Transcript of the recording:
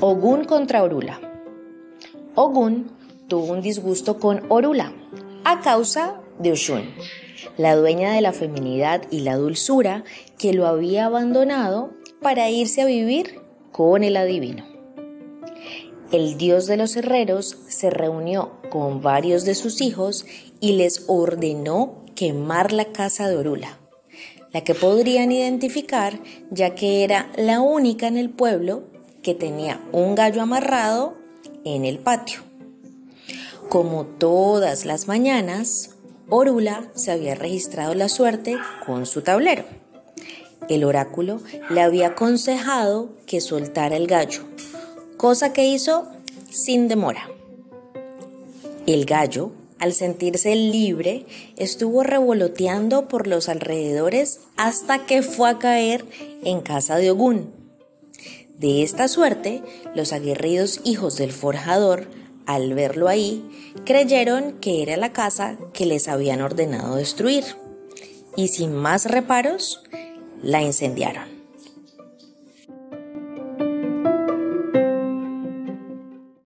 Ogún contra Orula. Ogún tuvo un disgusto con Orula a causa de Oshun, la dueña de la feminidad y la dulzura que lo había abandonado para irse a vivir con el adivino. El dios de los herreros se reunió con varios de sus hijos y les ordenó quemar la casa de Orula, la que podrían identificar ya que era la única en el pueblo que tenía un gallo amarrado en el patio. Como todas las mañanas, Orula se había registrado la suerte con su tablero. El oráculo le había aconsejado que soltara el gallo, cosa que hizo sin demora. El gallo, al sentirse libre, estuvo revoloteando por los alrededores hasta que fue a caer en casa de Ogún. De esta suerte, los aguerridos hijos del forjador, al verlo ahí, creyeron que era la casa que les habían ordenado destruir y sin más reparos, la incendiaron.